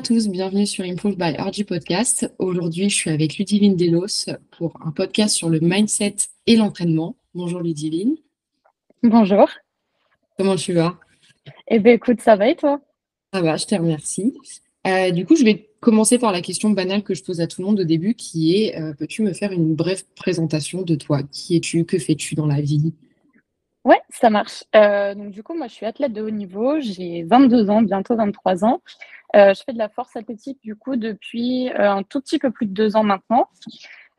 Bonjour à tous, bienvenue sur Improve by RG Podcast. Aujourd'hui, je suis avec Ludivine Delos pour un podcast sur le mindset et l'entraînement. Bonjour Ludivine. Bonjour. Comment tu vas? Eh bien, écoute, ça va et toi? Ça va, je te remercie. Euh, du coup, je vais commencer par la question banale que je pose à tout le monde au début, qui est euh, peux-tu me faire une brève présentation de toi? Qui es-tu? Que fais-tu dans la vie? Ouais, ça marche. Euh, donc du coup, moi, je suis athlète de haut niveau. J'ai 22 ans, bientôt 23 ans. je fais de la force athlétique du coup depuis un tout petit peu plus de deux ans maintenant.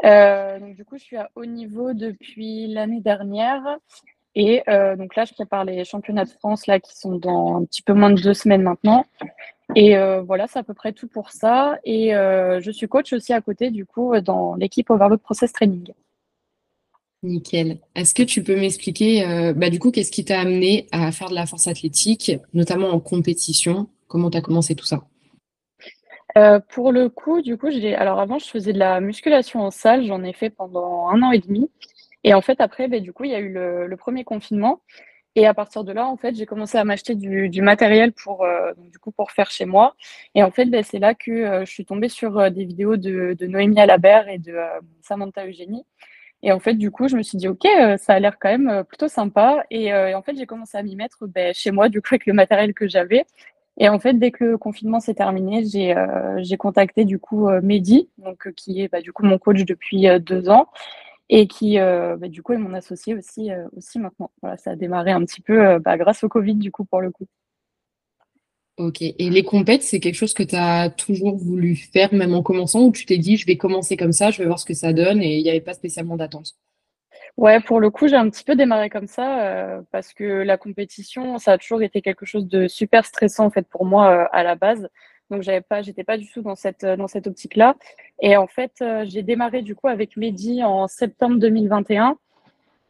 donc du coup, je suis à haut niveau depuis l'année dernière. Et donc là, je prépare les championnats de France là qui sont dans un petit peu moins de deux semaines maintenant. Et voilà, c'est à peu près tout pour ça. Et je suis coach aussi à côté du coup dans l'équipe Overload Process Training. Nickel. Est-ce que tu peux m'expliquer, euh, bah, du coup, qu'est-ce qui t'a amené à faire de la force athlétique, notamment en compétition? Comment tu as commencé tout ça? Euh, Pour le coup, du coup, alors avant, je faisais de la musculation en salle, j'en ai fait pendant un an et demi. Et en fait, après, bah, du coup, il y a eu le, premier confinement. Et à partir de là, en fait, j'ai commencé à m'acheter du, matériel pour, euh, du coup, pour faire chez moi. Et en fait, bah, c'est là que je suis tombée sur des vidéos de, de Noémie Alabert et de Samantha Eugénie. Et en fait, du coup, je me suis dit, OK, euh, ça a l'air quand même euh, plutôt sympa. Euh, et, en fait, j'ai commencé à m'y mettre ben, chez moi, du coup, avec le matériel que j'avais. Et en fait, dès que le confinement s'est terminé, j'ai contacté du coup Mehdi, donc, qui est bah, du coup mon coach depuis deux ans et qui bah, du coup est mon associé aussi, aussi maintenant. Voilà, ça a démarré un petit peu bah, grâce au Covid du coup pour le coup. Ok. Et les compètes, c'est quelque chose que tu as toujours voulu faire, même en commençant, ou tu t'es dit, je vais commencer comme ça, je vais voir ce que ça donne, et il n'y avait pas spécialement d'attente? Ouais, pour le coup, j'ai un petit peu démarré comme ça, euh, parce que la compétition, ça a toujours été quelque chose de super stressant, en fait, pour moi, euh, à la base. Donc, j'avais pas, j'étais pas du tout dans cette, dans cette optique-là. Et en fait, euh, j'ai démarré, du coup, avec Mehdi en septembre 2021,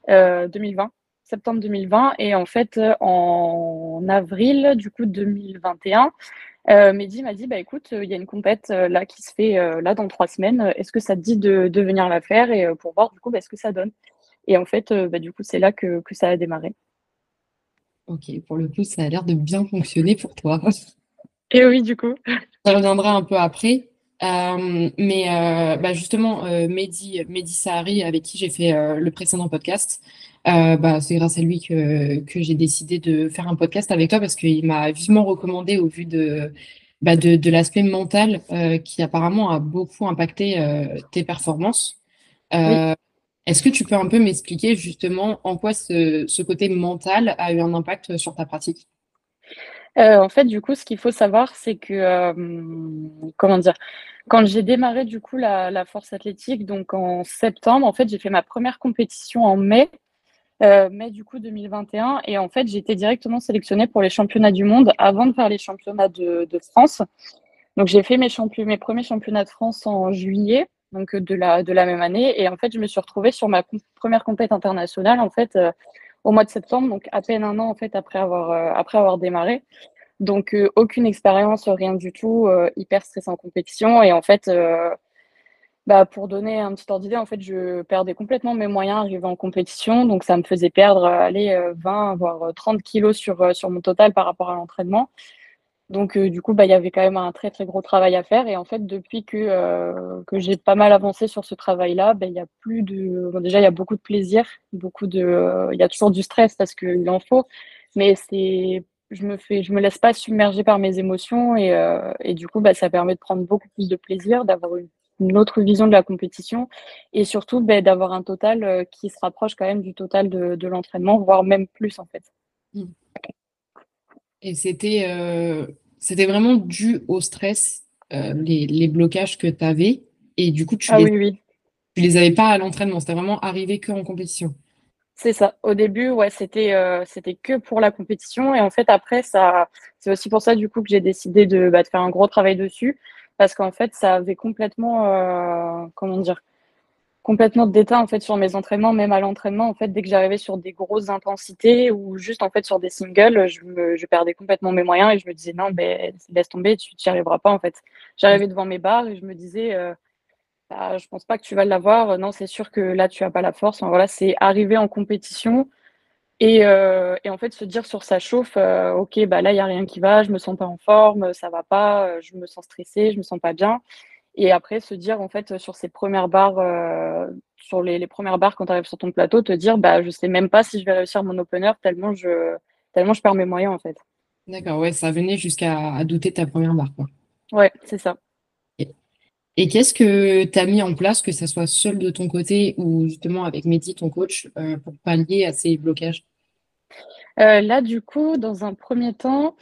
2020 septembre 2020. Et en fait, euh, en avril du coup 2021, euh, Mehdi m'a dit bah écoute, il y a une compète euh, là qui se fait là dans trois semaines. Est-ce que ça te dit de, de venir la faire et pour voir du coup bah, ce que ça donne? Et en fait, bah, du coup, c'est là que, que, ça a démarré. Ok, pour le coup, ça a l'air de bien fonctionner pour toi. Et oui, du coup. Ça reviendra un peu après. mais bah justement, Mehdi, Mehdi Sahari, avec qui j'ai fait le précédent podcast, euh, bah, c'est grâce à lui que, que j'ai décidé de faire un podcast avec toi parce qu'il m'a vivement recommandé au vu de, bah, de, de l'aspect mental euh, qui apparemment a beaucoup impacté euh, tes performances. Est-ce que tu peux un peu m'expliquer justement en quoi ce, ce, côté mental a eu un impact sur ta pratique? En fait, du coup, ce qu'il faut savoir, c'est que, comment dire, quand j'ai démarré du coup la, la, force athlétique, donc en septembre, en fait, j'ai fait ma première compétition en mai euh, mai du coup 2021. Et en fait, j'ai été directement sélectionnée pour les championnats du monde avant de faire les championnats de, France. Donc j'ai fait mes, mes premiers championnats de France en juillet, donc de la, de la même année. Et en fait, je me suis retrouvée sur ma première compétition internationale en fait euh, au mois de septembre, donc à peine un an en fait après avoir, euh, après avoir démarré. Donc aucune expérience, rien du tout, hyper stressé en compétition. Et en fait, bah, pour donner un petit ordre d'idée, en fait, je perdais complètement mes moyens arrivant en compétition. Donc, ça me faisait perdre euh, allez, 20, euh, voire 30 euh, kilos sur, sur mon total par rapport à l'entraînement. Donc, du coup, bah, il y avait quand même un très, très gros travail à faire. Et en fait, depuis que, que j'ai pas mal avancé sur ce travail-là, bah, il y a plus de. déjà, il y a beaucoup de plaisir, beaucoup de. Il y a toujours du stress parce qu'il en faut. Mais c'est. Je me fais, je me laisse pas submerger par mes émotions et, et du coup, bah, ça permet de prendre beaucoup plus de plaisir, d'avoir une une autre vision de la compétition et surtout ben, d'avoir un total euh, qui se rapproche quand même du total de, l'entraînement, voire même plus en fait. Et c'était euh, c'était vraiment dû au stress, euh, les, blocages que tu avais et du coup tu ah, les, oui, tu les avais pas à l'entraînement, c'était vraiment arrivé que en compétition. C'est ça. Au début, ouais, c'était c'était que pour la compétition et en fait après ça, c'est aussi pour ça du coup que j'ai décidé de, bah, de faire un gros travail dessus parce qu'en fait, ça avait complètement, euh, comment dire, d'état en fait sur mes entraînements, même à l'entraînement. En fait, dès que j'arrivais sur des grosses intensités ou juste en fait sur des singles, je, perdais complètement mes moyens et je me disais non, ben laisse tomber, tu n'y arriveras pas en fait. J'arrivais devant mes barres et je me disais, euh, bah, je pense pas que tu vas l'avoir. Non, c'est sûr que là tu as pas la force. voilà, c'est arriver en compétition Et, et, en fait, se dire sur sa chauffe, ok, bah là, il n'y a rien qui va, je me sens pas en forme, ça va pas, je me sens stressée, je me sens pas bien. Et après, se dire, en fait, sur ces premières barres, sur les, les, premières barres quand tu arrives sur ton plateau, te dire, bah, je sais même pas si je vais réussir mon opener tellement je, tellement je perds mes moyens, en fait. D'accord, ouais, ça venait jusqu'à douter de ta première barre, quoi. Ouais, c'est ça. Et, qu'est-ce que tu as mis en place, que ça soit seul de ton côté ou justement avec Mehdi, ton coach, pour pallier à ces blocages? Là, du coup, dans un premier temps,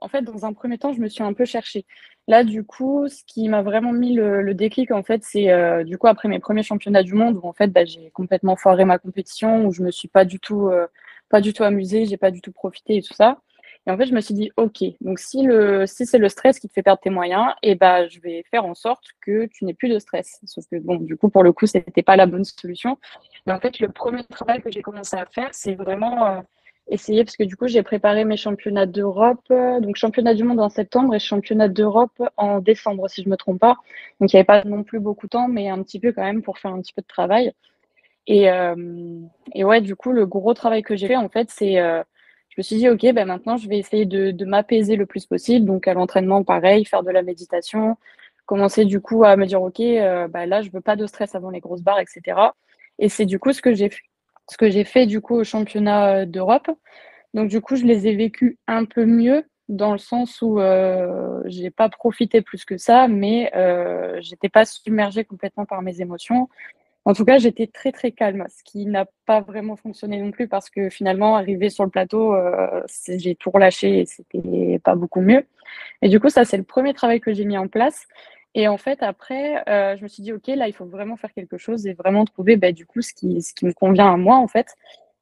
en fait, dans un premier temps, je me suis un peu cherchée. Là, du coup, ce qui m'a vraiment mis le, déclic, en fait, c'est euh, du coup après mes premiers championnats du monde où en fait, bah, j'ai complètement foiré ma compétition, où je me suis pas du tout, euh, pas du tout amusée, j'ai pas du tout profité et tout ça. Et en fait, je me suis dit, ok, donc si le, si c'est le stress qui te fait perdre tes moyens, eh bah, je vais faire en sorte que tu n'aies plus de stress. Sauf que bon, du coup, pour le coup, c'était pas la bonne solution. Mais en fait, le premier travail que j'ai commencé à faire, c'est vraiment euh, essayer, parce que du coup, j'ai préparé mes championnats d'Europe, donc championnat du monde en septembre et championnat d'Europe en décembre, si je me trompe pas. Donc, il n'y avait pas non plus beaucoup de temps, mais un petit peu quand même pour faire un petit peu de travail. Et, euh, et ouais, du coup, le gros travail que j'ai fait, en fait, c'est, euh, je me suis dit, OK, ben maintenant, je vais essayer de, m'apaiser le plus possible. Donc, à l'entraînement, pareil, faire de la méditation, commencer du coup à me dire, OK, euh, bah, là, je veux pas de stress avant les grosses barres, etc. Et c'est du coup ce que j'ai fait ce que j'ai fait du coup au championnat euh, d'Europe. Donc du coup, je les ai vécus un peu mieux dans le sens où euh, j'ai pas profité plus que ça, mais euh, j'étais pas submergée complètement par mes émotions. En tout cas, j'étais très très calme, ce qui n'a pas vraiment fonctionné non plus parce que finalement, arrivé sur le plateau, euh, j'ai tout relâché et c'était pas beaucoup mieux. Et du coup, ça c'est le premier travail que j'ai mis en place. Et en fait, après, euh, je me suis dit, OK, là, il faut vraiment faire quelque chose et vraiment trouver, bah, du coup, ce qui, ce qui me convient à moi, en fait.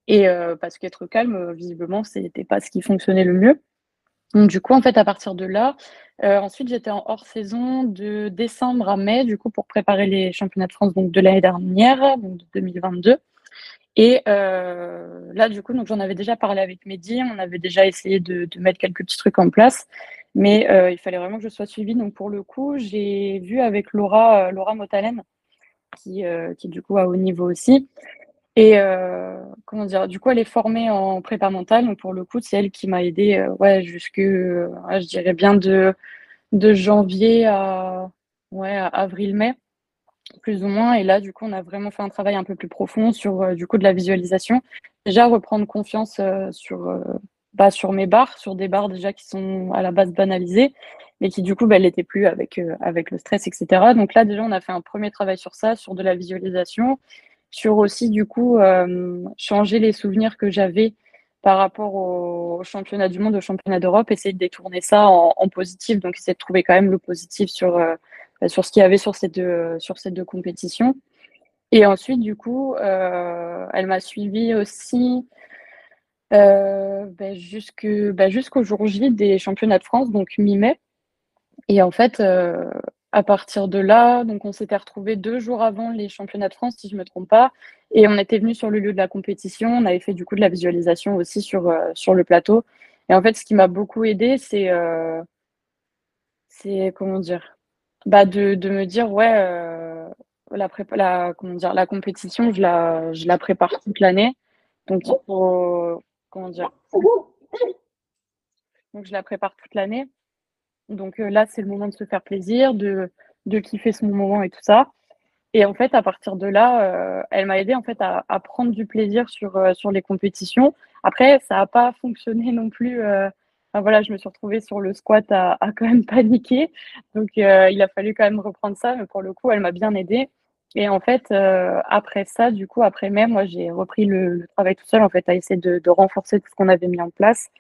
Et euh, parce qu'être calme, visiblement, ce n'était pas ce qui fonctionnait le mieux. Donc, du coup, en fait, à partir de là, ensuite, j'étais en hors saison de décembre à mai, du coup, pour préparer les championnats de France de l'année dernière, donc de 2022. Et là, du coup, j'en avais déjà parlé avec Mehdi, on avait déjà essayé de, mettre quelques petits trucs en place. Mais euh, il fallait vraiment que je sois suivie. Donc pour le coup, j'ai vu avec Laura, euh, Laura Motalen, qui, euh, qui du coup à haut niveau aussi. Et comment dire, du coup, elle est formée en prépa mentale. Donc pour le coup, c'est elle qui m'a aidée ouais, jusque, je dirais bien de, de janvier à, ouais, avril-mai, plus ou moins. Et là, du coup, on a vraiment fait un travail un peu plus profond sur du coup de la visualisation. Déjà, reprendre confiance sur bah, sur mes barres, sur des barres déjà qui sont à la base banalisées, mais qui du coup, bah, n'étaient plus avec, euh, avec le stress, etc. Donc là, déjà, on a fait un premier travail sur ça, sur de la visualisation, sur aussi du coup euh, changer les souvenirs que j'avais par rapport au, championnat du monde, au championnat d'Europe, essayer de détourner ça en, positif, donc essayer de trouver quand même le positif sur, euh, sur ce qu'il y avait sur ces deux, sur ces deux compétitions. Et ensuite, du coup, elle m'a suivi aussi euh, ben, ben, jusqu'au jour J des championnats de France, donc mi-mai. Et en fait, euh, à partir de là, donc on s'était retrouvés deux jours avant les championnats de France, si je ne me trompe pas, et on était venu sur le lieu de la compétition. On avait fait du coup de la visualisation aussi sur, euh, sur le plateau. Et en fait, ce qui m'a beaucoup aidé, c'est c'est comment dire, bah de, de me dire ouais, la, la comment dire, la compétition, je la, je la prépare toute l'année. Donc il faut comment dire Donc je la prépare toute l'année. Donc euh, là, c'est le moment de se faire plaisir, de, de kiffer ce moment et tout ça. Et en fait, à partir de là, euh, elle m'a aidé en fait à, prendre du plaisir sur, euh, sur les compétitions. Après, ça n'a pas fonctionné non plus. voilà, je me suis retrouvée sur le squat à, quand même paniquer. Donc, il a fallu quand même reprendre ça. Mais pour le coup, elle m'a bien aidée. Et en fait, après ça, du coup, après mai, moi, j'ai repris le, travail tout seul, en fait, à essayer de, renforcer tout ce qu'on avait mis en place.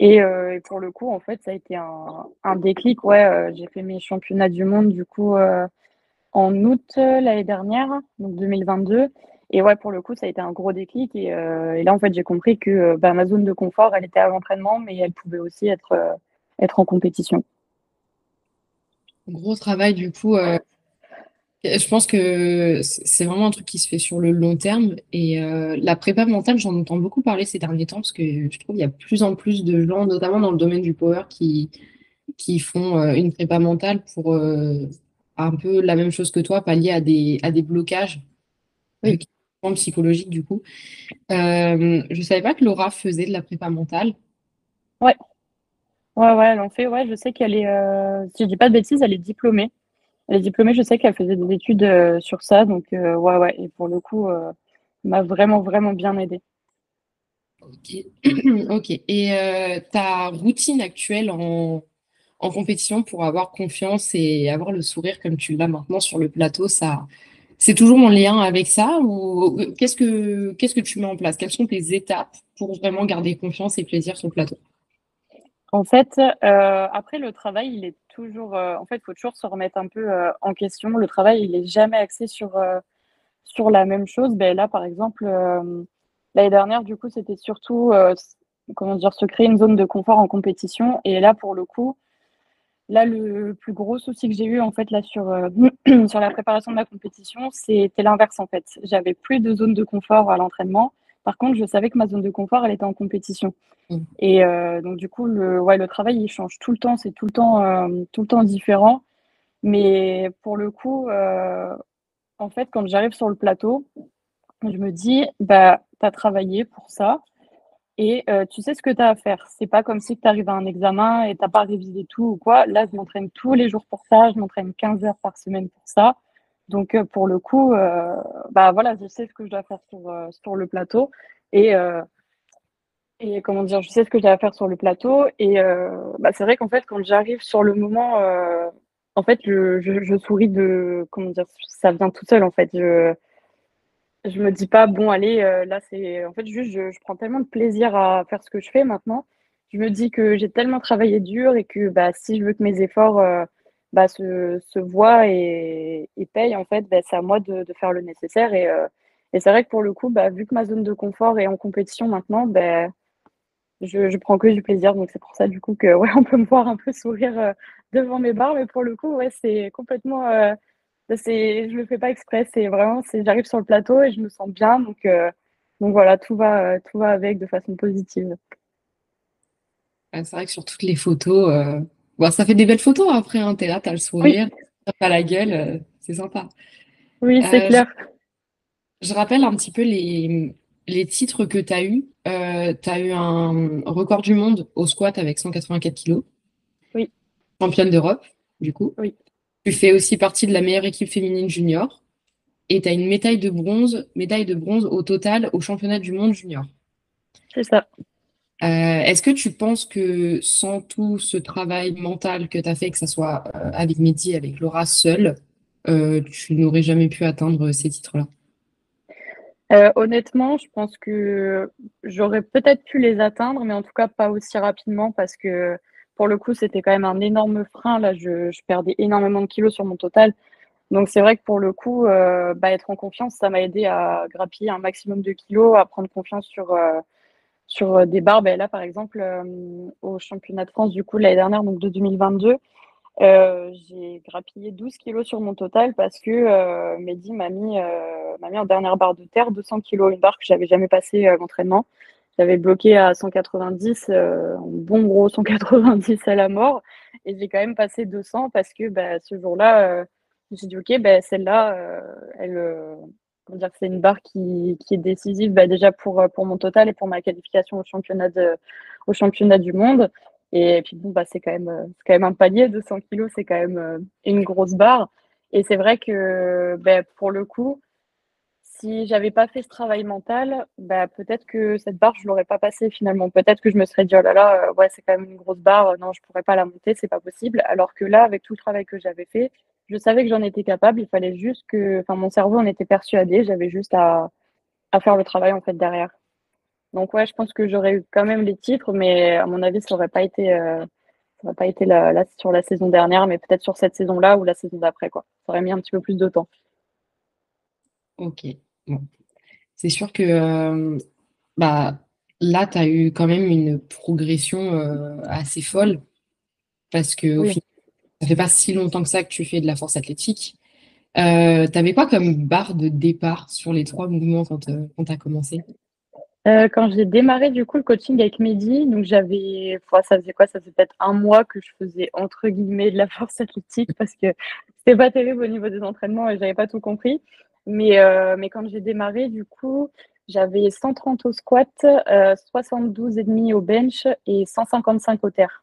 Euh, et, pour le coup, en fait, ça a été un, déclic. Ouais, euh, j'ai fait mes championnats du monde, du coup, en août l'année dernière, donc 2022. Et ouais, pour le coup, ça a été un gros déclic. Et, et là, en fait, j'ai compris que bah, ma zone de confort, elle était à l'entraînement, mais elle pouvait aussi être, être en compétition. Gros travail, du coup, je pense que c'est vraiment un truc qui se fait sur le long terme. Et euh, la prépa mentale, j'en entends beaucoup parler ces derniers temps parce que je trouve qu'il y a de plus en plus de gens, notamment dans le domaine du power, qui, qui font euh, une prépa mentale pour euh, un peu la même chose que toi, pallier à des, à des blocages psychologique du coup. Euh, je savais pas que Laura faisait de la prépa mentale. Ouais. Ouais, ouais, elle en fait. Ouais, je sais qu'elle est, euh, si je dis pas de bêtises, elle est diplômée. Elle est diplômée, je sais qu'elle faisait des études euh, sur ça. Donc, ouais, ouais. Et pour le coup, m'a vraiment, vraiment bien aidée. Ok. ok. Et ta routine actuelle en, en compétition pour avoir confiance et avoir le sourire comme tu l'as maintenant sur le plateau, ça, c'est toujours en lien avec ça ou qu'est-ce que qu'est-ce que tu mets en place? Quelles sont tes étapes pour vraiment garder confiance et plaisir sur le plateau? En fait, euh, après le travail, il est toujours. Euh, en fait, faut toujours se remettre un peu euh, en question. Le travail, il est jamais axé sur sur la même chose. Ben là, par exemple, l'année dernière, du coup, c'était surtout comment dire se créer une zone de confort en compétition. Et là, pour le coup, Là, le plus gros souci que j'ai eu en fait là sur, sur la préparation de la compétition, c'était l'inverse en fait. J'avais plus de zone de confort à l'entraînement. Par contre, je savais que ma zone de confort, elle était en compétition. Mmh. Et euh, donc du coup, le, ouais, le travail, il change tout le temps. C'est tout le temps, euh, tout le temps différent. Mais pour le coup, en fait, quand j'arrive sur le plateau, je me dis, bah, tu as travaillé pour ça et euh, tu sais ce que tu as à faire. C'est pas comme si tu arrives à un examen et tu n'as pas révisé tout ou quoi. Là, je m'entraîne tous les jours pour ça. Je m'entraîne 15 heures par semaine pour ça. Donc, euh, pour le coup, euh, bah voilà, je sais ce que je dois faire sur, sur le plateau. Et, et comment dire, je sais ce que j'ai à faire sur le plateau. Et bah, c'est vrai qu'en fait, quand j'arrive sur le moment, en fait, je, je, je, souris de. Comment dire, ça vient tout seul, en fait. Je, je me dis pas, bon, allez, euh, là, c'est. En fait, juste, je, prends tellement de plaisir à faire ce que je fais maintenant. Je me dis que j'ai tellement travaillé dur et que bah, si je veux que mes efforts euh, bah, se, se, voient et, et, payent, en fait, bah, c'est à moi de, faire le nécessaire. Et, euh, et c'est vrai que pour le coup, bah, vu que ma zone de confort est en compétition maintenant, bah, je, je prends que du plaisir. Donc, c'est pour ça, du coup, que ouais, on peut me voir un peu sourire devant mes barres. Mais pour le coup, ouais, c'est complètement c'est, je le fais pas exprès, c'est vraiment, c'est, j'arrive sur le plateau et je me sens bien, donc, euh, donc voilà, tout va, tout va avec de façon positive. c'est vrai que sur toutes les photos, euh, bon, ça fait des belles photos après, hein, t'es là, t'as le sourire, t'as pas la gueule, euh, c'est sympa. Oui, c'est clair. Je, rappelle un petit peu les, les titres que tu as eu. tu as eu un record du monde au squat avec 184 kilos. Oui. Championne d'Europe, du coup. Oui. Tu fais aussi partie de la meilleure équipe féminine junior et tu as une médaille de bronze, médaille de bronze au total au championnat du monde junior. C'est ça. Euh, est-ce que tu penses que sans tout ce travail mental que tu as fait, que ce soit euh, avec Mehdi, avec Laura seule, euh, tu n'aurais jamais pu atteindre ces titres-là? Honnêtement, je pense que j'aurais peut-être pu les atteindre, mais en tout cas pas aussi rapidement parce que pour le coup, c'était quand même un énorme frein. Là, je, perdais énormément de kilos sur mon total. Donc, c'est vrai que pour le coup, bah, être en confiance, ça m'a aidé à grappiller un maximum de kilos, à prendre confiance sur, sur des barbes. Et là, par exemple, euh, au championnat de France, du coup, l'année dernière, donc de 2022, j'ai grappillé 12 kilos sur mon total parce que Mehdi m'a mis, en dernière barre de terre 200 kilos, une barre que j'avais jamais passée à l'entraînement. J'avais bloqué à 190, euh, un bon gros 190 à la mort. Et j'ai quand même passé 200 parce que bah, ce jour-là, euh, je me dit, OK, bah, celle-là, euh, elle, dire, c'est une barre qui, qui est décisive bah, déjà pour, pour mon total et pour ma qualification au championnat, du monde. Et puis bon, bah, c'est quand, même, quand même un palier, 200 kilos, c'est quand même une grosse barre. Et c'est vrai que bah, pour le coup, si j'avais pas fait ce travail mental, bah, peut-être que cette barre, je l'aurais pas passée finalement. Peut-être que je me serais dit, oh là là, euh, ouais, c'est quand même une grosse barre, non, je pourrais pas la monter, c'est pas possible. Alors que là, avec tout le travail que j'avais fait, je savais que j'en étais capable. Il fallait juste que, enfin, mon cerveau en était persuadé. J'avais juste à, à faire le travail en fait derrière. Donc ouais, je pense que j'aurais eu quand même les titres, mais à mon avis, ça aurait pas été, euh, ça aurait pas été là, sur la saison dernière, mais peut-être sur cette saison-là ou la saison d'après, quoi. Ça aurait mis un petit peu plus de temps. Ok. C'est sûr que euh, bah, là, tu as eu quand même une progression euh, assez folle parce que au final, ça fait pas si longtemps que ça que tu fais de la force athlétique. Euh, tu avais quoi comme barre de départ sur les trois mouvements quand, quand tu as commencé quand j'ai démarré du coup le coaching avec Mehdi, donc j'avais, ça faisait quoi? Ça faisait peut-être un mois que je faisais entre guillemets de la force athlétique parce que c'était pas terrible au niveau des entraînements et j'avais pas tout compris. Mais, mais quand j'ai démarré, du coup, j'avais 130 au squat, 72,5 au bench et 155 au terre.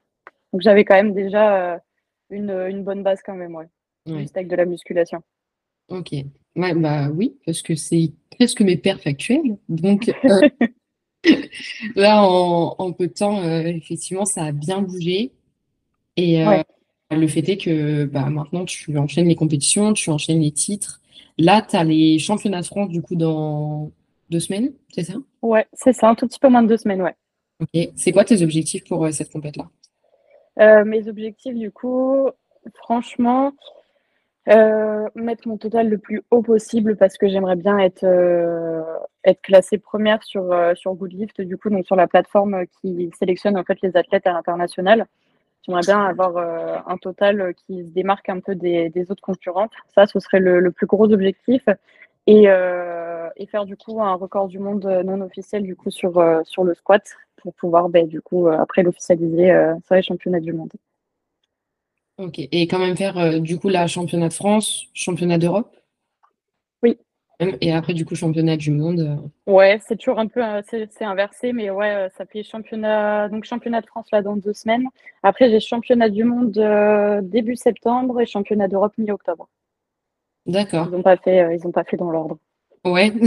Donc j'avais quand même déjà une, une, bonne base quand même, ouais. Juste avec de la musculation. Ok. Ouais, bah oui, parce que c'est presque mes perfs actuels. Donc euh, là, en, peu de temps, euh, effectivement, ça a bien bougé. Et euh, le fait est que bah, maintenant, tu enchaînes les compétitions, tu enchaînes les titres. Là, tu as les championnats de France, du coup, dans deux semaines, c'est ça? Ouais, c'est ça, un tout petit peu moins de deux semaines, ouais. Ok. C'est quoi tes objectifs pour cette compétition là Mes objectifs, du coup, franchement, euh, mettre mon total le plus haut possible parce que j'aimerais bien être, euh, classée première sur, euh, sur Goodlift, du coup, donc sur la plateforme qui sélectionne en fait les athlètes à l'international. J'aimerais bien avoir un total qui se démarque un peu des, autres concurrentes. Ça, ce serait le plus gros objectif. Et, et, faire du coup un record du monde non officiel du coup sur, sur le squat pour pouvoir ben, du coup après l'officialiser sur les championnats du monde. Ok. Et quand même faire euh, du coup la championnat de France, championnat d'Europe? Oui. Et après, du coup, championnat du monde. Euh. Ouais, c'est toujours un peu euh, c'est inversé, mais ouais, ça fait championnat donc championnat de France là dans deux semaines. Après, j'ai championnat du monde début septembre et championnat d'Europe mi-octobre. D'accord. Ils n'ont pas fait ils ont pas fait dans l'ordre. Ouais.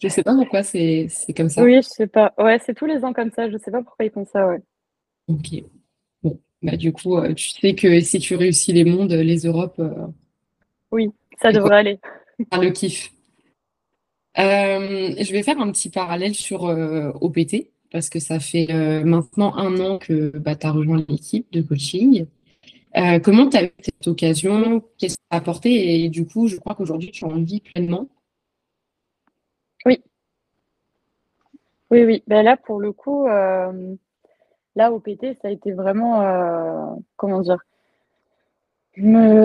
Je sais pas pourquoi c'est comme ça. Oui, je sais pas. Ouais, c'est tous les ans comme ça. Je sais pas pourquoi ils font ça, ouais. Ok. Bah, du coup, euh, tu sais que si tu réussis les mondes, les Europes. Euh, oui, ça devrait aller. le kiff. Euh, je vais faire un petit parallèle sur OPT, parce que ça fait maintenant un an que bah, tu as rejoint l'équipe de coaching. Comment tu as eu cette occasion? Qu'est-ce que ça a apporté? Et du coup, je crois qu'aujourd'hui, tu en vis pleinement. Oui. Oui, oui. Ben là, pour le coup, Là, au PT, ça a été vraiment, euh, comment dire,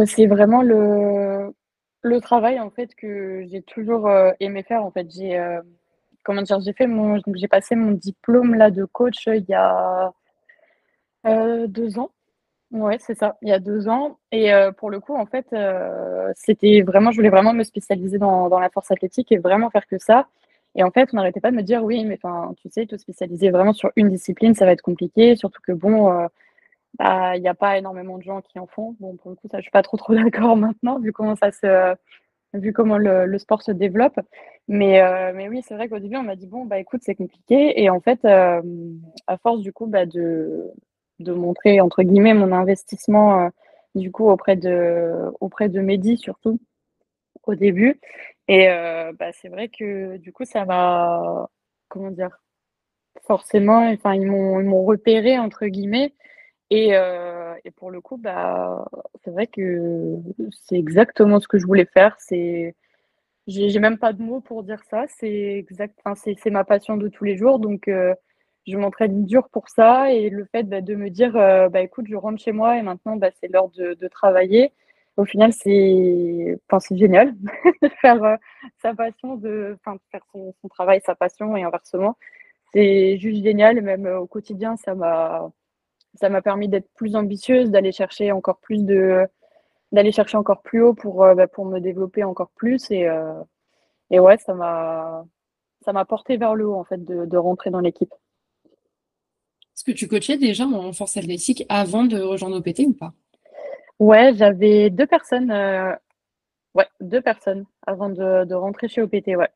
c'est vraiment le, le travail en fait que j'ai toujours euh, aimé faire. En fait, j'ai, euh, comment dire, j'ai fait mon, j'ai passé mon diplôme là de coach il y a deux ans. Ouais, c'est ça, il y a deux ans. Et pour le coup, en fait, c'était vraiment, je voulais vraiment me spécialiser dans, la force athlétique et vraiment faire que ça. Et en fait, on n'arrêtait pas de me dire, oui, mais enfin, tu sais, te spécialiser vraiment sur une discipline, ça va être compliqué, surtout que bon, euh, bah, il n'y a pas énormément de gens qui en font. Bon, pour le coup, ça, je suis pas trop trop d'accord maintenant, vu comment ça se, vu comment le, sport se développe. Mais, euh, mais oui, c'est vrai qu'au début, on m'a dit, bon, bah écoute, c'est compliqué. Et en fait, euh, à force du coup, bah, de, de montrer, entre guillemets, mon investissement, du coup, auprès de, auprès de Mehdi, surtout, au début, et euh, bah, c'est vrai que du coup, ça m'a, comment dire, forcément, enfin, ils m'ont, repéré entre guillemets. Et, euh, et pour le coup, bah, c'est vrai que c'est exactement ce que je voulais faire. C'est, j'ai, même pas de mots pour dire ça. C'est exact, c'est, ma passion de tous les jours. Donc, euh, je m'entraîne dur pour ça. Et le fait bah, de me dire, bah, écoute, je rentre chez moi et maintenant, bah, c'est l'heure de, de travailler au final, c'est enfin, génial de faire euh, sa passion, de, enfin, faire son, son, travail, sa passion et inversement. C'est juste génial, même euh, au quotidien, ça m'a ça m'a permis d'être plus ambitieuse, d'aller chercher encore plus de d'aller chercher encore plus haut pour, euh, bah, pour me développer encore plus et, et ouais, ça m'a ça m'a porté vers le haut en fait de, de rentrer dans l'équipe. Est-ce que tu coachais déjà en force athlétique avant de rejoindre OPT ou pas? Ouais, j'avais deux personnes, euh, ouais, deux personnes avant de, rentrer chez OPT, ouais.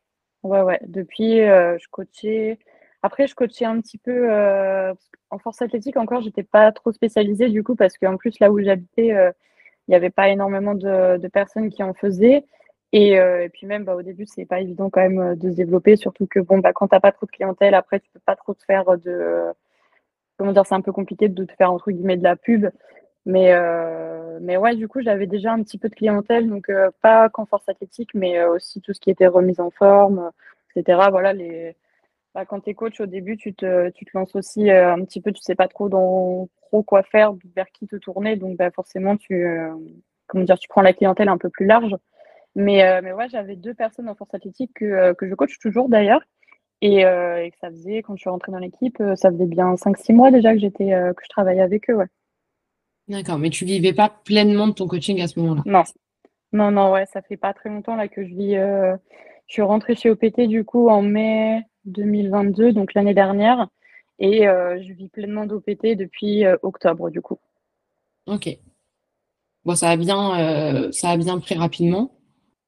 Ouais, ouais. Depuis, euh, je coachais. Après, je coachais un petit peu euh, en force athlétique encore, j'étais pas trop spécialisée du coup, parce qu'en plus, là où j'habitais, il n'y avait pas énormément de, de personnes qui en faisaient. Et, et puis même, bah, au début, c'est pas évident quand même de se développer, surtout que bon, bah, quand t'as pas trop de clientèle, après, tu peux pas trop te faire de. Comment dire, c'est un peu compliqué de te faire entre guillemets de la pub. Mais, euh, mais ouais, du coup, j'avais déjà un petit peu de clientèle, donc euh, pas qu'en force athlétique, mais euh, aussi tout ce qui était remise en forme, etc. Voilà, les... Bah, quand tu es coach au début, tu te, tu te lances aussi un petit peu, tu sais pas trop, dans, trop quoi faire, vers qui te tourner, donc bah, forcément, tu, comment dire, tu prends la clientèle un peu plus large. Mais, mais ouais, j'avais deux personnes en force athlétique que, que je coach toujours d'ailleurs. Et, et, que ça faisait, quand je suis rentrée dans l'équipe, ça faisait bien 5-6 mois déjà que j'étais que je travaillais avec eux. Ouais. D'accord, mais tu vivais pas pleinement de ton coaching à ce moment-là? Non, Non, non, ouais, ça fait pas très longtemps là que je vis. je suis rentrée chez OPT du coup en mai 2022, donc l'année dernière, et je vis pleinement d'OPT depuis octobre du coup. Ok. Bon, ça a bien, ça a bien pris rapidement.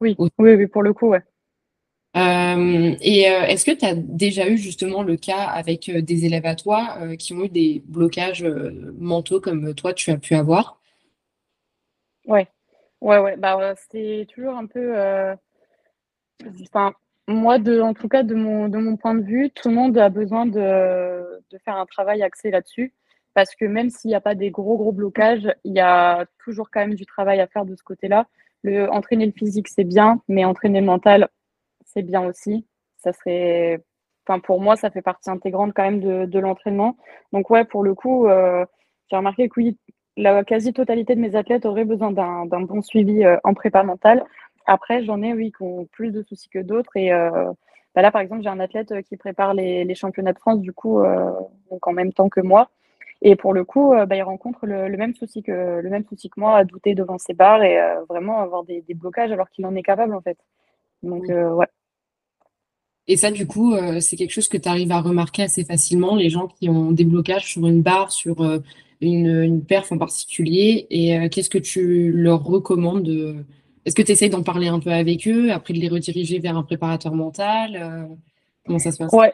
Oui, oui, oui, pour le coup, ouais. Euh, et euh, est-ce que tu as déjà eu justement le cas avec euh, des élèves à toi qui ont eu des blocages mentaux comme toi tu as pu avoir? Ouais, ouais, ouais. Bah, c'est toujours un peu. Enfin, moi, de, en tout cas, de mon, de mon point de vue, tout le monde a besoin de, de faire un travail axé là-dessus. Parce que même s'il n'y a pas des gros, gros blocages, il y a toujours quand même du travail à faire de ce côté-là. Le, entraîner le physique, c'est bien, mais entraîner le mental, c'est bien aussi. Ça serait, enfin pour moi, ça fait partie intégrante quand même de, de l'entraînement. Donc ouais, pour le coup, euh, j'ai remarqué que oui, la quasi-totalité de mes athlètes auraient besoin d'un bon suivi euh, en prépa mentale. Après, j'en ai, oui, qui ont plus de soucis que d'autres. Et euh, bah là, par exemple, j'ai un athlète qui prépare les, les, championnats de France, du coup, donc en même temps que moi. Et pour le coup, bah, il rencontre le, le, même souci que, le même souci que moi, à douter devant ses barres et vraiment avoir des, des blocages alors qu'il en est capable, en fait. Donc, ouais. Et ça, du coup, euh, c'est quelque chose que tu arrives à remarquer assez facilement, les gens qui ont des blocages sur une barre, sur euh, une, une, perf en particulier. Et euh, qu'est-ce que tu leur recommandes Est-ce que tu essayes d'en parler un peu avec eux, après de les rediriger vers un préparateur mental Comment ça se passe? Ouais,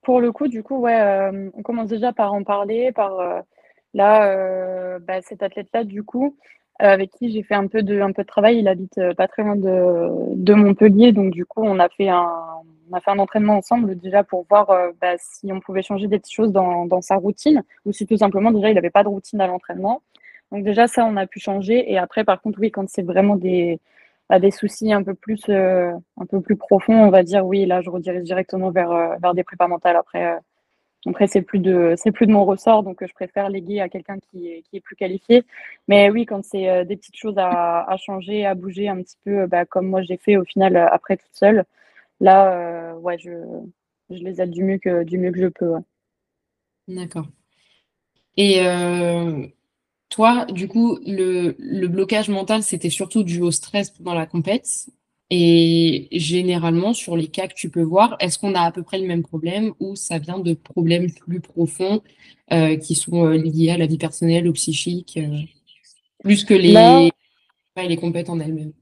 pour le coup, du coup, ouais, on commence déjà par en parler, par là, bah, cet athlète-là, du coup, avec qui j'ai fait un peu de un peu de travail. Il habite pas très loin de, de Montpellier, donc du coup on a fait un on a fait un entraînement ensemble déjà pour voir euh, bah, si on pouvait changer des petites choses dans, sa routine ou si tout simplement déjà il n'avait pas de routine à l'entraînement. Donc déjà ça on a pu changer. Et après par contre oui quand c'est vraiment des bah, des soucis un peu plus euh, un peu plus profonds on va dire oui là je redirige directement vers euh, vers des prépas mentales. Après après c'est plus de c'est plus de mon ressort. Donc je préfère léguer à quelqu'un qui est, plus qualifié. Mais oui quand c'est des petites choses à, à, changer à bouger un petit peu bah, comme moi j'ai fait au final après toute seule Là, euh, ouais, je, je, les aide du mieux que, du mieux que je peux. D'accord. Et euh, toi, du coup, le, le blocage mental, c'était surtout dû au stress pendant la compète? Et généralement, sur les cas que tu peux voir, est-ce qu'on a à peu près le même problème ou ça vient de problèmes plus profonds euh, qui sont liés à la vie personnelle, au psychique, plus que les, les compètes en elles-mêmes?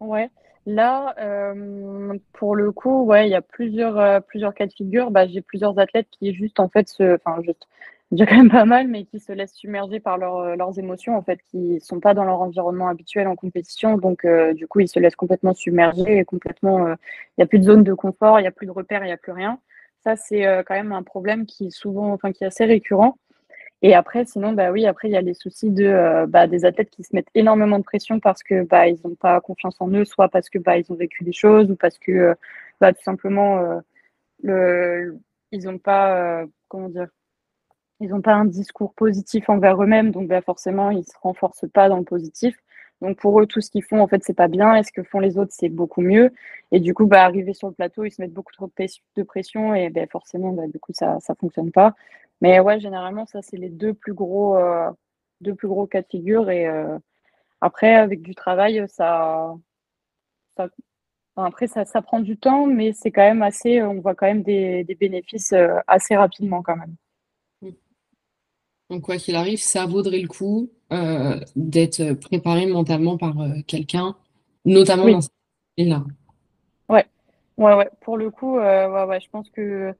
Ouais. Là, euh, pour le coup, ouais, il y a plusieurs, euh, plusieurs cas de figure. Bah, j'ai plusieurs athlètes qui juste, en fait, se, enfin, juste, dis quand même pas mal, mais qui se laissent submerger par leur, euh, leurs émotions, en fait, qui sont pas dans leur environnement habituel en compétition. Donc, du coup, ils se laissent complètement submerger et complètement, il n'y a plus de zone de confort, il n'y a plus de repères, il n'y a plus rien. Ça, c'est quand même un problème qui est souvent, enfin, qui est assez récurrent. Et après, sinon, bah oui, après, il y a les soucis euh, bah, des athlètes qui se mettent énormément de pression parce que bah, ils n'ont pas confiance en eux, soit parce que ont vécu des choses ou parce que euh, tout simplement euh, ils n'ont pas, comment dire, ils un discours positif envers eux-mêmes, donc forcément, ils ne se renforcent pas dans le positif. Donc pour eux, tout ce qu'ils font, en fait, c'est pas bien. Et ce que font les autres, c'est beaucoup mieux. Et du coup, bah, arriver sur le plateau, ils se mettent beaucoup trop de pression et bah, forcément, du coup, ça ne fonctionne pas. Mais ouais, généralement, ça, c'est les deux plus gros, euh, deux plus gros cas de figure. Et euh, après, avec du travail, ça, ça après, ça, ça, prend du temps, mais c'est quand même assez, on voit quand même des, des bénéfices euh, assez rapidement quand même. Donc, quoi qu'il arrive, ça vaudrait le coup d'être préparé mentalement par quelqu'un, notamment dans cette là Ouais, ouais, ouais. Pour le coup, ouais, ouais, je pense que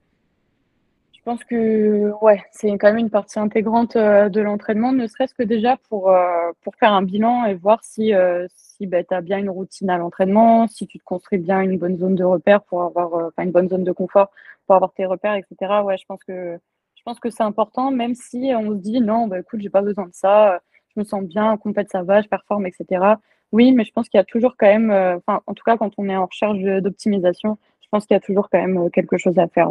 je pense que ouais, c'est quand même une partie intégrante euh, de l'entraînement, ne serait-ce que déjà pour, euh, pour faire un bilan et voir si, euh, si bah, tu as bien une routine à l'entraînement, si tu te construis bien une bonne zone de repère pour avoir une bonne zone de confort pour avoir tes repères, etc. Ouais, je pense que pense que c'est important, même si on se dit non, bah écoute, j'ai pas besoin de ça, je me sens bien, complète ça va, je performe, etc. Oui, mais je pense qu'il y a toujours quand même, enfin, en tout cas, quand on est en recherche d'optimisation, je pense qu'il y a toujours quand même quelque chose à faire.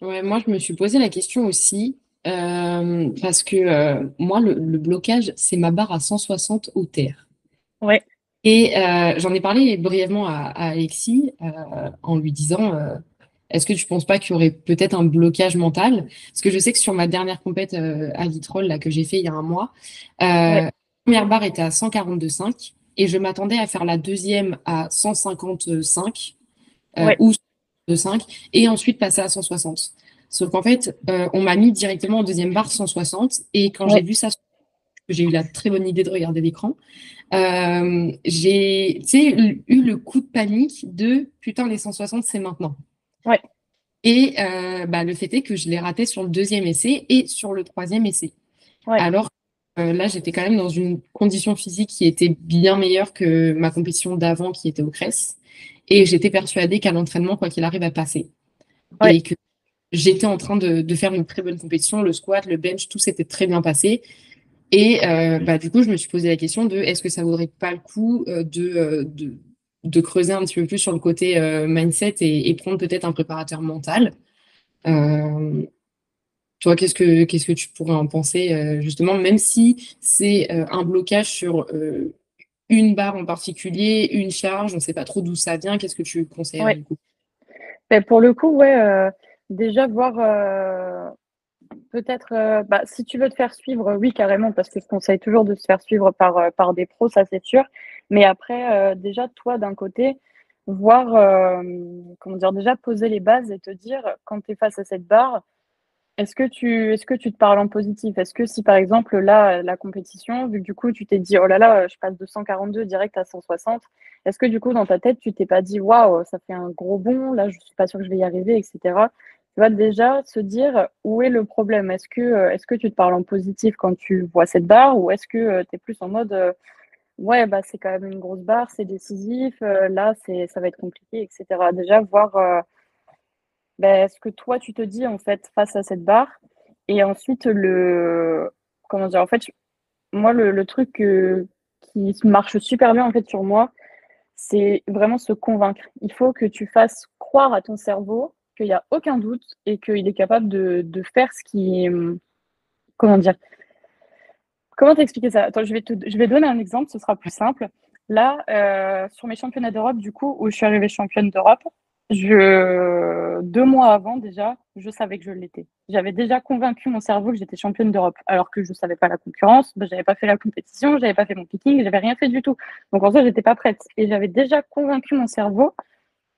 Ouais, moi, je me suis posé la question aussi, euh, parce que euh, moi, le, blocage, c'est ma barre à 160 au terre. Ouais. Et euh, j'en ai parlé brièvement à, Alexis en lui disant, est-ce que tu ne penses pas qu'il y aurait peut-être un blocage mental? Parce que je sais que sur ma dernière compète à Vitrolles, là, que j'ai fait il y a un mois, la première barre était à 142,5 et je m'attendais à faire la deuxième à 155 ou 5 et ensuite passer à 160. Sauf qu'en fait, on m'a mis directement en deuxième barre 160 et quand j'ai vu ça, j'ai eu la très bonne idée de regarder l'écran. j'ai eu le coup de panique de putain, les 160, c'est maintenant. Ouais. Et euh, bah, le fait est que je l'ai raté sur le deuxième essai et sur le troisième essai. Alors euh, là, j'étais quand même dans une condition physique qui était bien meilleure que ma compétition d'avant qui était au CRES. Et j'étais persuadée qu'à l'entraînement, quoi qu'il arrive, à passer. Et que j'étais en train de, faire une très bonne compétition. Le squat, le bench, tout s'était très bien passé. Et euh, bah, du coup, je me suis posé la question de est-ce que ça vaudrait pas le coup de, de de creuser un petit peu plus sur le côté euh, mindset et, prendre peut-être un préparateur mental. Euh, toi, qu'est-ce que qu'est-ce que tu pourrais en penser euh, justement, même si c'est un blocage sur une barre en particulier, une charge, on ne sait pas trop d'où ça vient. Qu'est-ce que tu conseilles du coup? Ben, Pour le coup, ouais, déjà voir peut-être, bah, si tu veux te faire suivre, oui, carrément, parce que je conseille toujours de se faire suivre par, par des pros, ça c'est sûr. Mais après, euh, déjà, toi, d'un côté, voir, euh, comment dire, déjà poser les bases et te dire, quand tu es face à cette barre, est-ce que, tu, est-ce que tu te parles en positif? Est-ce que si, par exemple, là, la compétition, vu que du coup, tu t'es dit, oh là là, je passe de 142 direct à 160, est-ce que du coup, dans ta tête, tu t'es pas dit, waouh, ça fait un gros bond, là, je suis pas sûre que je vais y arriver, etc. Tu vas déjà se dire, où est le problème? Est-ce que, euh, est-ce que tu te parles en positif quand tu vois cette barre ou est-ce que tu es plus en mode, ouais, bah, c'est quand même une grosse barre, c'est décisif, euh, là, c'est, ça va être compliqué, etc. Déjà, voir euh, bah, ce que toi, tu te dis, en fait, face à cette barre. Et ensuite, le, comment dire, en fait, moi, le, truc qui marche super bien, en fait, sur moi, c'est vraiment se convaincre. Il faut que tu fasses croire à ton cerveau qu'il n'y a aucun doute et qu'il est capable de, de faire ce qui, comment dire, Comment t'expliquer ça? Attends, je vais, te, je vais donner un exemple, ce sera plus simple. Là, euh, sur mes championnats d'Europe, du coup, où je suis arrivée championne d'Europe, je, deux mois avant déjà, je savais que je l'étais. J'avais déjà convaincu mon cerveau que j'étais championne d'Europe, alors que je ne savais pas la concurrence, ben, j'avais pas fait la compétition, j'avais pas fait mon picking, j'avais rien fait du tout. Donc en fait, j'étais pas prête. Et j'avais déjà convaincu mon cerveau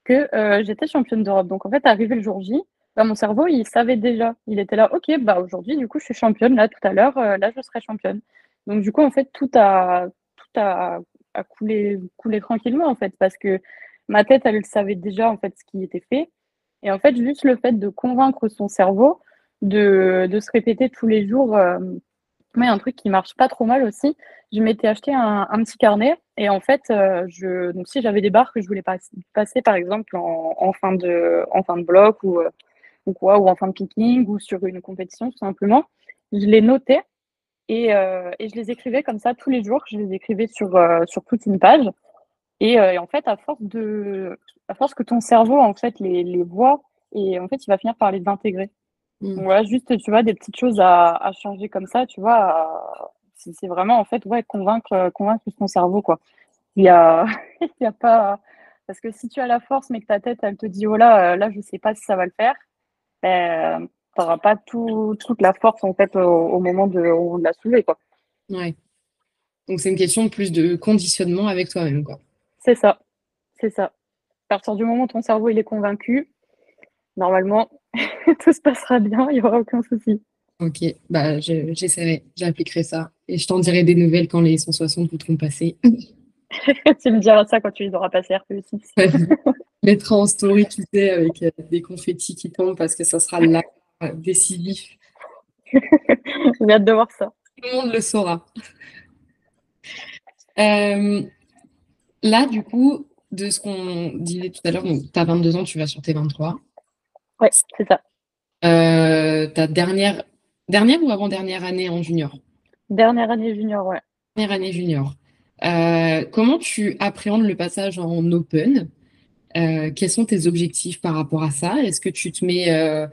que euh, j'étais championne d'Europe. Donc en fait, arrivé le jour J, bah, mon cerveau, il savait déjà. Il était là, ok, bah aujourd'hui, du coup, je suis championne. Là, tout à l'heure, euh, là, je serai championne. Donc, du coup, en fait, tout a, tout a, coulé, coulé tranquillement, en fait, parce que ma tête, elle savait déjà, en fait, ce qui était fait. Et en fait, juste le fait de convaincre son cerveau, de, de se répéter tous les jours, euh, mais un truc qui marche pas trop mal aussi, je m'étais acheté un, un, petit carnet et en fait, euh, je, donc si j'avais des barres que je voulais passer, par exemple en, fin de, en fin de bloc ou, ou quoi, ou en fin de picking, ou sur une compétition tout simplement. Je les notais et, euh, et, je les écrivais comme ça tous les jours. Je les écrivais sur, euh, sur toute une page. Et, euh, et, en fait, à force, de, à force que ton cerveau en fait les, les voit, et en fait, il va finir par les intégrer. Mmh. Voilà, juste, tu vois, des petites choses à, à changer comme ça, tu vois. C'est vraiment, en fait, ouais, convaincre, convaincre ton cerveau, quoi. Il y a, il y a pas. Parce que si tu as la force, mais que ta tête, elle te dit, oh là, là, je sais pas si ça va le faire, ben, tu n'auras pas tout, toute la force en fait au, moment de, de, la soulever. Quoi. Ouais. Donc c'est une question de plus de conditionnement avec toi-même. quoi. C'est ça. C'est ça. À partir du moment où ton cerveau il est convaincu, normalement, tout se passera bien, il n'y aura aucun souci. Ok, bah, j'essaierai, j'appliquerai ça. Et je t'en dirai des nouvelles quand les 160 voudront passer. tu me diras ça quand tu les auras passés RPE6 mettra en story, tu sais, avec euh, des confettis qui tombent parce que ça sera là, euh, décisif. J'ai hâte de voir ça. Tout le monde le saura. Euh, là, du coup, de ce qu'on disait tout à l'heure, tu as 22 ans, tu vas sur tes 23. Oui, c'est ça. ta dernière, dernière ou avant-dernière année en junior? Dernière année junior, ouais. Dernière année junior. comment tu appréhendes le passage en open? Euh, quels sont tes objectifs par rapport à ça? Est-ce que tu te mets euh,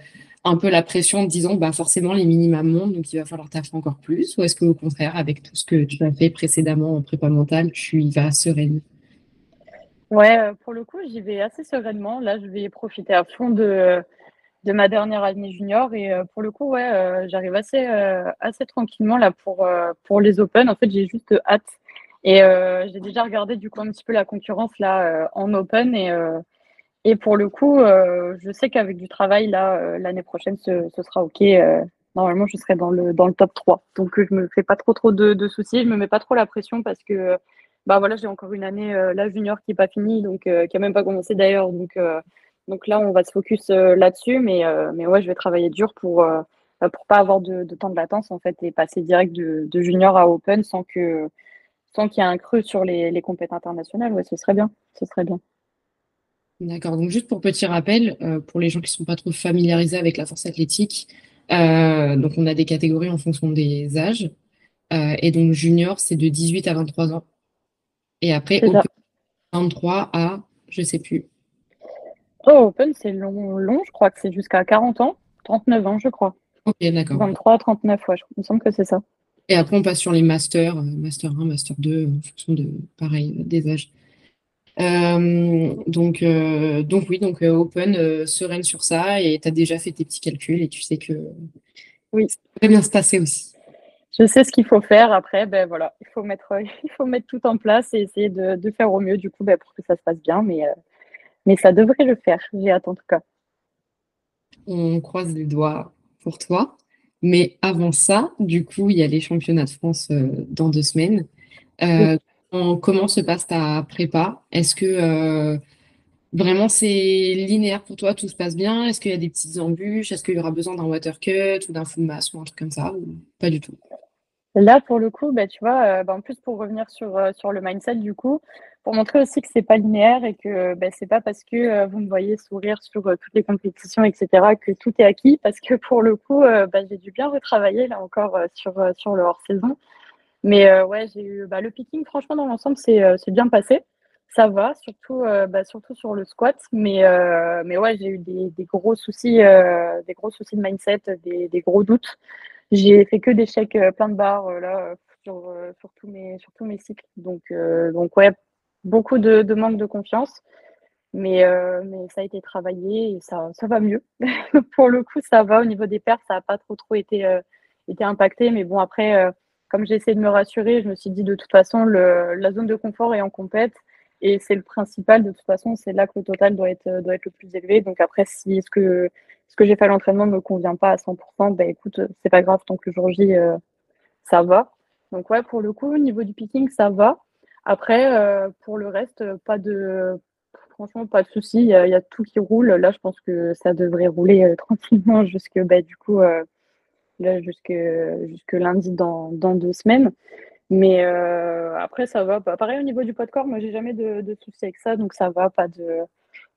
un peu la pression en te disant bah forcément les minima montent donc il va falloir taffer encore plus? Ou est-ce qu'au contraire avec tout ce que tu as fait précédemment en prépa mentale tu y vas sereine Ouais, euh, pour le coup j'y vais assez sereinement. Là je vais profiter à fond de, de ma dernière année junior et pour le coup ouais j'arrive assez, assez tranquillement là pour, pour les Open. En fait j'ai juste hâte Et j'ai déjà regardé du coup un petit peu la concurrence là en open et, et pour le coup, je sais qu'avec du travail là, l'année prochaine, ce, sera ok. normalement, je serai dans le, dans le top 3. Donc je me fais pas trop trop de, soucis, je me mets pas trop la pression parce que bah voilà, j'ai encore une année là junior qui n'est pas finie, donc qui a même pas commencé d'ailleurs. Donc donc là, on va se focus là-dessus, mais mais ouais, je vais travailler dur pour euh, pour pas avoir de, temps de latence en fait et passer direct de, junior à open sans que sans qu'il y ait un creux sur les, les compétences internationales. Ouais, ce serait bien. Ce serait bien. D'accord. Donc juste pour petit rappel, euh, pour les gens qui ne sont pas trop familiarisés avec la force athlétique, euh, donc on a des catégories en fonction des âges. et donc junior, c'est de 18 à 23 ans. Et après, open, 23 à, je sais plus. Oh, open, c'est long, long, je crois que c'est jusqu'à 40 ans, 39 ans, je crois. Ok, d'accord. 23, 39, ouais, il me semble que c'est ça. Et après, on passe sur les masters, euh, master 1, master 2, en fonction de, pareil, des âges. Euh, donc, euh, donc oui, donc Open, sereine sur ça, et tu as déjà fait tes petits calculs et tu sais que oui. ça va bien se passer aussi. Je sais ce qu'il faut faire. Après, ben voilà, il faut mettre, il faut mettre tout en place et essayer de, faire au mieux du coup ben, pour que ça se passe bien. Mais, mais ça devrait le faire. J'ai hâte en tout cas. On croise les doigts pour toi. Mais avant ça, du coup, il y a les championnats de France euh, dans deux semaines. Euh, comment se passe ta prépa? Est-ce que euh, vraiment c'est linéaire pour toi Tout se passe bien? Est-ce qu'il y a des petites embûches? Est-ce qu'il y aura besoin d'un water cut ou d'un full mass ou un truc comme ça? Pas du tout? Là, pour le coup, bah, tu vois, bah, en plus, pour revenir sur, sur le mindset, du coup, pour montrer aussi que c'est pas linéaire et que bah, c'est pas parce que euh, vous me voyez sourire sur euh, toutes les compétitions, etc., que tout est acquis. Parce que pour le coup, euh, bah, j'ai dû bien retravailler là encore sur, sur le hors-saison. Mais ouais, j'ai eu bah, le picking, franchement, dans l'ensemble, c'est bien passé. Ça va, surtout, bah, surtout sur le squat. Mais, mais ouais, j'ai eu des, gros soucis, des gros soucis de mindset, des, des gros doutes. J'ai fait que des chèques plein de barres là sur, sur, tous mes, sur tous mes cycles. Donc, donc ouais, beaucoup de, manque de confiance. Mais, euh, mais ça a été travaillé et ça, ça va mieux. Pour le coup, ça va. Au niveau des pertes, ça n'a pas trop, trop été, euh, été impacté. Mais bon, après, euh, comme j'ai essayé de me rassurer, je me suis dit de toute façon, le, la zone de confort est en compète. Et c'est le principal. De toute façon, c'est là que le total doit être, doit être le plus élevé. Donc après, si ce que, ce que j'ai fait à l'entraînement ne me convient pas à 100%, ben écoute, c'est pas grave. Tant que le jour J, ça va. Donc ouais, pour le coup, au niveau du picking, ça va. Après, euh, pour le reste, pas de, franchement, pas de souci. Il y, a tout qui roule. Là, je pense que ça devrait rouler euh, tranquillement jusque, bah, du coup, euh, là, jusque, jusque lundi dans, dans deux semaines. Mais après, ça va. Pareil au niveau du poids de corps, moi, j'ai jamais de, de soucis avec ça, donc ça va. Pas de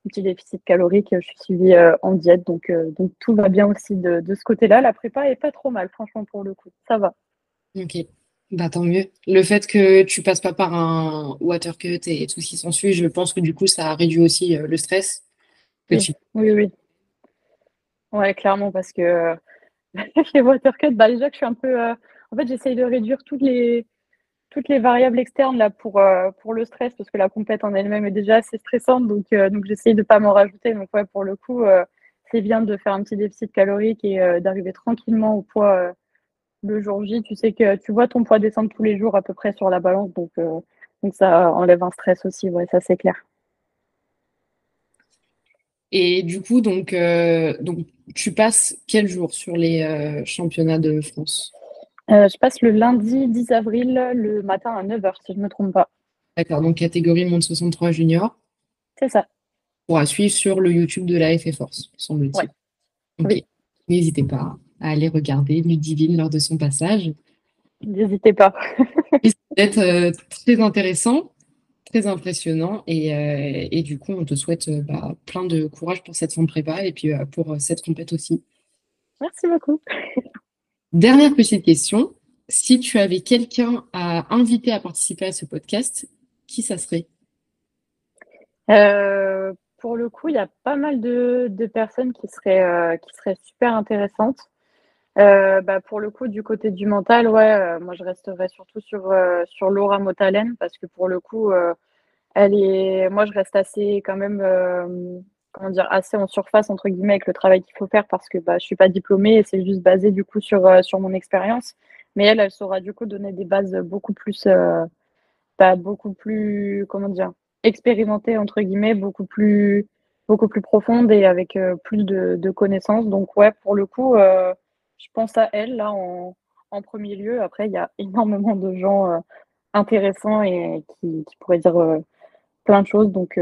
petit déficit calorique. Je suis suivie en diète, donc, donc tout va bien aussi de, de ce côté-là. La prépa est pas trop mal, franchement, pour le coup. Ça va. Ok. Bah, tant mieux. Le fait que tu passes pas par un water cut et tout ce qui s'ensuit, je pense que du coup, ça réduit aussi euh, le stress. oui, oui, Ouais, clairement, parce que euh, les water cuts, bah, déjà que je suis un peu. Euh, en fait, j'essaye de réduire toutes les, toutes les variables externes là, pour, pour le stress, parce que la compète en elle-même est déjà assez stressante, donc, donc j'essaye de ne pas m'en rajouter. Donc, ouais, pour le coup, c'est bien de faire un petit déficit calorique et d'arriver tranquillement au poids le jour J, tu sais que tu vois ton poids descendre tous les jours à peu près sur la balance, donc, euh, donc ça enlève un stress aussi, ouais, ça c'est clair. Et du coup, donc, euh, donc tu passes quel jour sur les euh, championnats de France? Je passe le lundi 10 avril, le matin à 9h, si je ne me trompe pas. D'accord, donc catégorie monde 63 junior. C'est ça. Pour suivre sur le YouTube de la FF Force, semble-t-il. Oui. N'hésitez pas à aller regarder Ludivine lors de son passage. N'hésitez pas. C'est euh, très intéressant, très impressionnant. Et, euh, et, du coup, on te souhaite euh, bah, plein de courage pour cette de prépa et puis pour cette compète aussi. Merci beaucoup. Dernière petite question. Si tu avais quelqu'un à inviter à participer à ce podcast, qui ça serait? Pour le coup, il y a pas mal de, de personnes qui seraient, qui seraient super intéressantes. Euh, bah, pour le coup, du côté du mental, ouais, euh, moi je resterai surtout sur, euh, sur Laura Motalen parce que pour le coup, elle est. Moi je reste assez quand même comment dire, assez en surface entre guillemets avec le travail qu'il faut faire parce que bah, je suis pas diplômée et c'est juste basé du coup sur, sur mon expérience. Mais elle, elle saura du coup donner des bases beaucoup plus bah, beaucoup plus, comment dire, expérimentée, entre guillemets, beaucoup plus, beaucoup plus profonde et avec plus de, de, connaissances. Donc, ouais, pour le coup, je pense à elle, là, en, en premier lieu. Après, il y a énormément de gens euh, intéressants et qui, qui, pourraient dire plein de choses. Donc,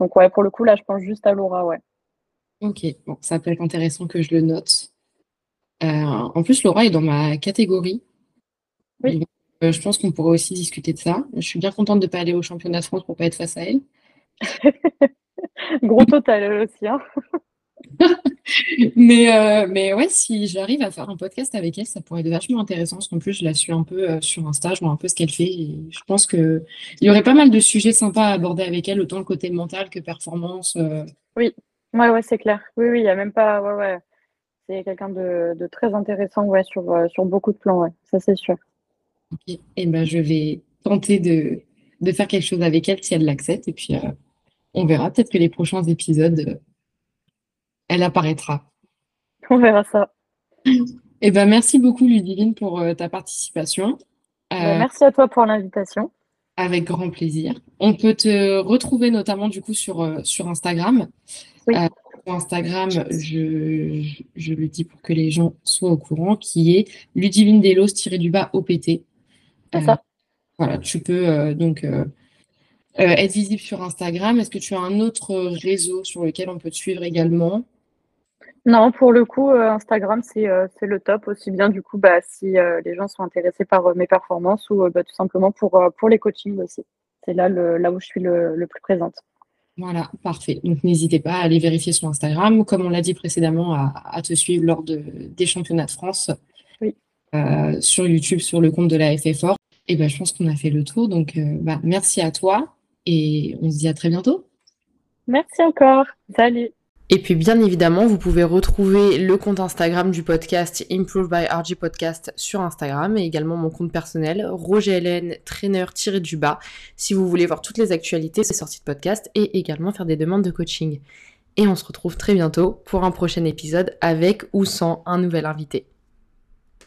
donc, ouais, pour le coup, là, je pense juste à Laura, ouais. Ok, bon, ça peut être intéressant que je le note. en plus, Laura est dans ma catégorie. Oui. Euh, je pense qu'on pourrait aussi discuter de ça. Je suis bien contente de ne pas aller au championnat de France pour pas être face à elle. Gros total aussi. Hein. mais, euh, mais ouais, si j'arrive à faire un podcast avec elle, ça pourrait être vachement intéressant. Parce qu'en plus, je la suis un peu euh, sur Insta, je vois un peu ce qu'elle fait. Et je pense qu'il y aurait pas mal de sujets sympas à aborder avec elle, autant le côté mental que performance. Oui, ouais, ouais, c'est clair. Oui, oui, il n'y a même pas. Ouais, ouais. C'est quelqu'un de, de, très intéressant ouais, sur, sur beaucoup de plans, ouais. ça c'est sûr. Et eh ben, je vais tenter de, de, faire quelque chose avec elle si elle l'accepte. Et puis, euh, on verra. Peut-être que les prochains épisodes, euh, elle apparaîtra. On verra ça. Eh ben, merci beaucoup, Ludivine, pour euh, ta participation. Ben, merci à toi pour l'invitation. Avec grand plaisir. On peut te retrouver notamment du coup sur, sur Instagram. Oui. Instagram, je, je, le dis pour que les gens soient au courant, qui est Ludivine Delos-du bas OPT. ça. Voilà, tu peux donc être visible sur Instagram. Est-ce que tu as un autre réseau sur lequel on peut te suivre également? Non, pour le coup, Instagram, c'est le top. Aussi bien, du coup, bah, si les gens sont intéressés par mes performances ou bah, tout simplement pour, pour les coachings aussi. C'est là, le, là où je suis le, le plus présente. Voilà, parfait. Donc n'hésitez pas à aller vérifier sur Instagram, comme on l'a dit précédemment, à, te suivre lors de, des championnats de France. Oui. sur YouTube, sur le compte de la FFOR. Et ben, je pense qu'on a fait le tour. Donc, euh, bah, merci à toi et on se dit à très bientôt. Merci encore. Salut. Et puis bien évidemment, vous pouvez retrouver le compte Instagram du podcast Improve by RG Podcast sur Instagram et également mon compte personnel Roger Hélène traîneur tiré du bas si vous voulez voir toutes les actualités, ces sorties de podcast et également faire des demandes de coaching. Et on se retrouve très bientôt pour un prochain épisode avec ou sans un nouvel invité.